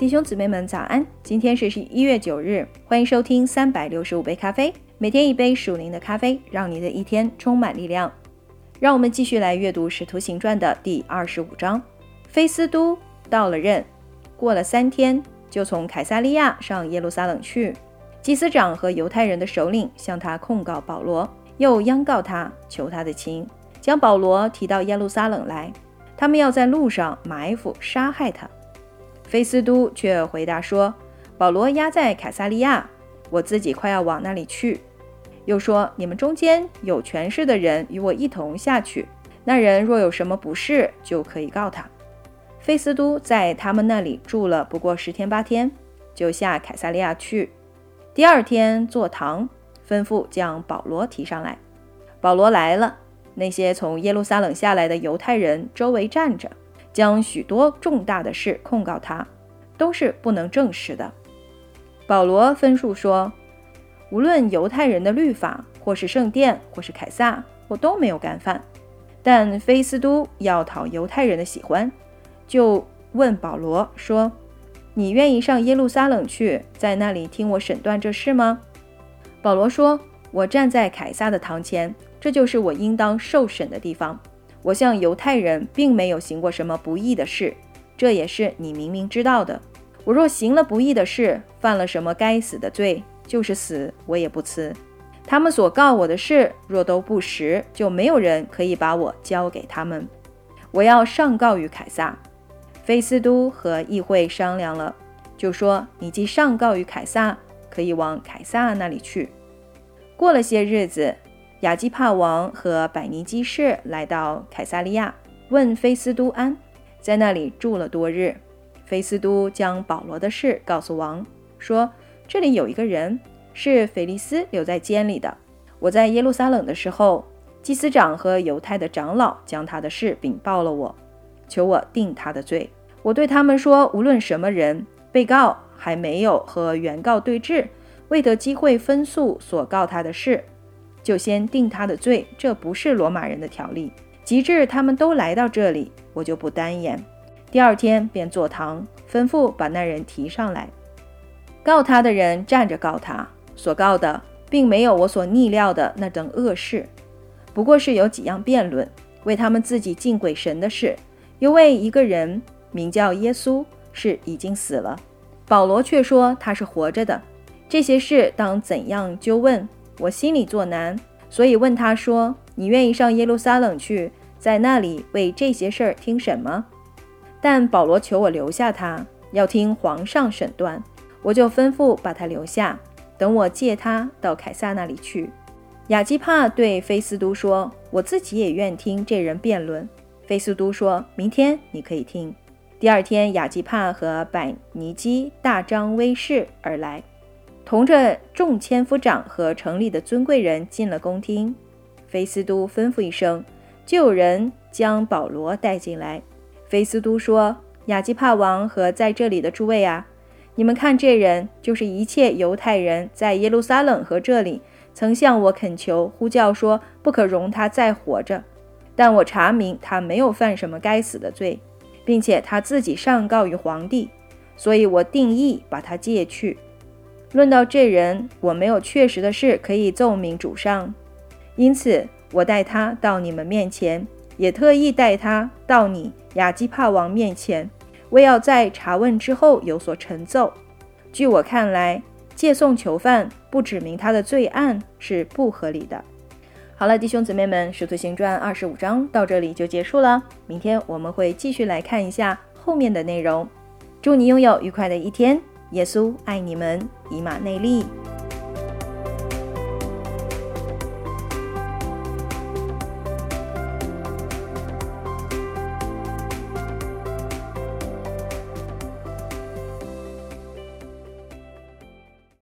弟兄姊妹们早安！今天是十一月九日，欢迎收听三百六十五杯咖啡，每天一杯属灵的咖啡，让你的一天充满力量。让我们继续来阅读《使徒行传》的第二十五章。菲斯都到了任，过了三天，就从凯撒利亚上耶路撒冷去。祭司长和犹太人的首领向他控告保罗，又央告他，求他的情，将保罗提到耶路撒冷来。他们要在路上埋伏杀害他。菲斯都却回答说：“保罗押在凯撒利亚，我自己快要往那里去。”又说：“你们中间有权势的人与我一同下去，那人若有什么不是，就可以告他。”菲斯都在他们那里住了不过十天八天，就下凯撒利亚去。第二天坐堂，吩咐将保罗提上来。保罗来了，那些从耶路撒冷下来的犹太人周围站着。将许多重大的事控告他，都是不能证实的。保罗分述说，无论犹太人的律法，或是圣殿，或是凯撒，我都没有干犯。但菲斯都要讨犹太人的喜欢，就问保罗说：“你愿意上耶路撒冷去，在那里听我审断这事吗？”保罗说：“我站在凯撒的堂前，这就是我应当受审的地方。”我向犹太人并没有行过什么不义的事，这也是你明明知道的。我若行了不义的事，犯了什么该死的罪，就是死我也不辞。他们所告我的事若都不实，就没有人可以把我交给他们。我要上告于凯撒。菲斯都和议会商量了，就说：“你既上告于凯撒，可以往凯撒那里去。”过了些日子。亚基帕王和百尼基士来到凯撒利亚，问菲斯都安，在那里住了多日。菲斯都将保罗的事告诉王，说：“这里有一个人是腓利斯留在监里的。我在耶路撒冷的时候，祭司长和犹太的长老将他的事禀报了我，求我定他的罪。我对他们说，无论什么人，被告还没有和原告对质，未得机会分诉所告他的事。”就先定他的罪，这不是罗马人的条例。及至他们都来到这里，我就不单言。第二天便坐堂，吩咐把那人提上来。告他的人站着告他，所告的并没有我所逆料的那等恶事，不过是有几样辩论，为他们自己敬鬼神的事，又为一个人名叫耶稣是已经死了，保罗却说他是活着的。这些事当怎样纠问？我心里作难，所以问他说：“你愿意上耶路撒冷去，在那里为这些事儿听审吗？”但保罗求我留下他，要听皇上审断，我就吩咐把他留下，等我借他到凯撒那里去。亚基帕对菲斯都说：“我自己也愿听这人辩论。”菲斯都说：“明天你可以听。”第二天，亚基帕和百尼基大张威势而来。同着众千夫长和城里的尊贵人进了宫厅，菲斯都吩咐一声，就有人将保罗带进来。菲斯都说：“亚基帕王和在这里的诸位啊，你们看这人就是一切犹太人在耶路撒冷和这里曾向我恳求呼叫说不可容他再活着，但我查明他没有犯什么该死的罪，并且他自己上告于皇帝，所以我定义把他借去。”论到这人，我没有确实的事可以奏明主上，因此我带他到你们面前，也特意带他到你亚基帕王面前，为要在查问之后有所陈奏。据我看来，借送囚犯不指明他的罪案是不合理的。好了，弟兄姊妹们，《使徒行传》二十五章到这里就结束了。明天我们会继续来看一下后面的内容。祝你拥有愉快的一天。耶稣爱你们，以马内利。